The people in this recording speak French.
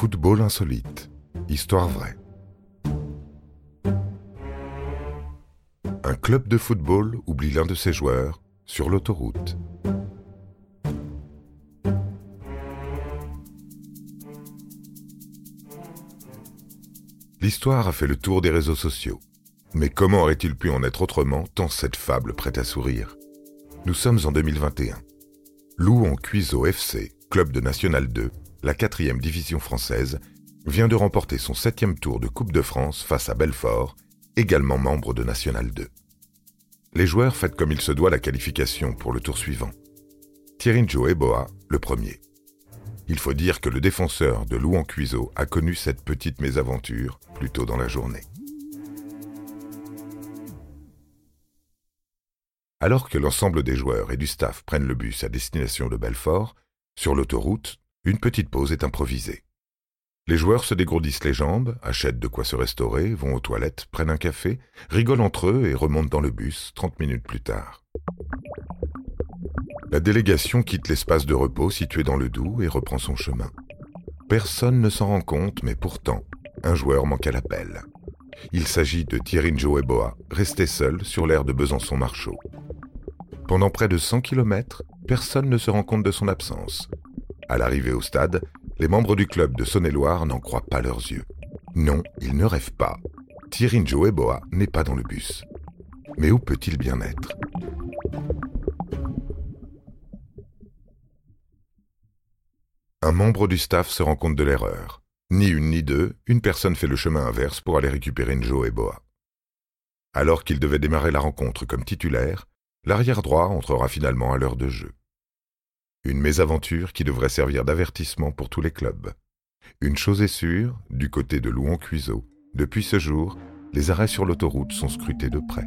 Football insolite. Histoire vraie. Un club de football oublie l'un de ses joueurs sur l'autoroute. L'histoire a fait le tour des réseaux sociaux. Mais comment aurait-il pu en être autrement tant cette fable prête à sourire? Nous sommes en 2021. Louon Cuiseau FC, club de National 2, la quatrième division française, vient de remporter son septième tour de Coupe de France face à Belfort, également membre de National 2. Les joueurs fêtent comme il se doit la qualification pour le tour suivant. Thierry-Joe Eboa, le premier. Il faut dire que le défenseur de Louan Cuiseau a connu cette petite mésaventure plus tôt dans la journée. Alors que l'ensemble des joueurs et du staff prennent le bus à destination de Belfort, sur l'autoroute, une petite pause est improvisée. Les joueurs se dégourdissent les jambes, achètent de quoi se restaurer, vont aux toilettes, prennent un café, rigolent entre eux et remontent dans le bus 30 minutes plus tard. La délégation quitte l'espace de repos situé dans le Doubs et reprend son chemin. Personne ne s'en rend compte, mais pourtant, un joueur manque à l'appel. Il s'agit de Thierry Eboa, resté seul sur l'air de Besançon-Marchaux. Pendant près de 100 km, personne ne se rend compte de son absence. À l'arrivée au stade, les membres du club de Saône-et-Loire n'en croient pas leurs yeux. Non, ils ne rêvent pas. Thierry Eboa n'est pas dans le bus. Mais où peut-il bien être? Un membre du staff se rend compte de l'erreur. Ni une ni deux, une personne fait le chemin inverse pour aller récupérer Njo. Alors qu'il devait démarrer la rencontre comme titulaire, l'arrière droit entrera finalement à l'heure de jeu. Une mésaventure qui devrait servir d'avertissement pour tous les clubs. Une chose est sûre, du côté de Louon-Cuiseau, depuis ce jour, les arrêts sur l'autoroute sont scrutés de près.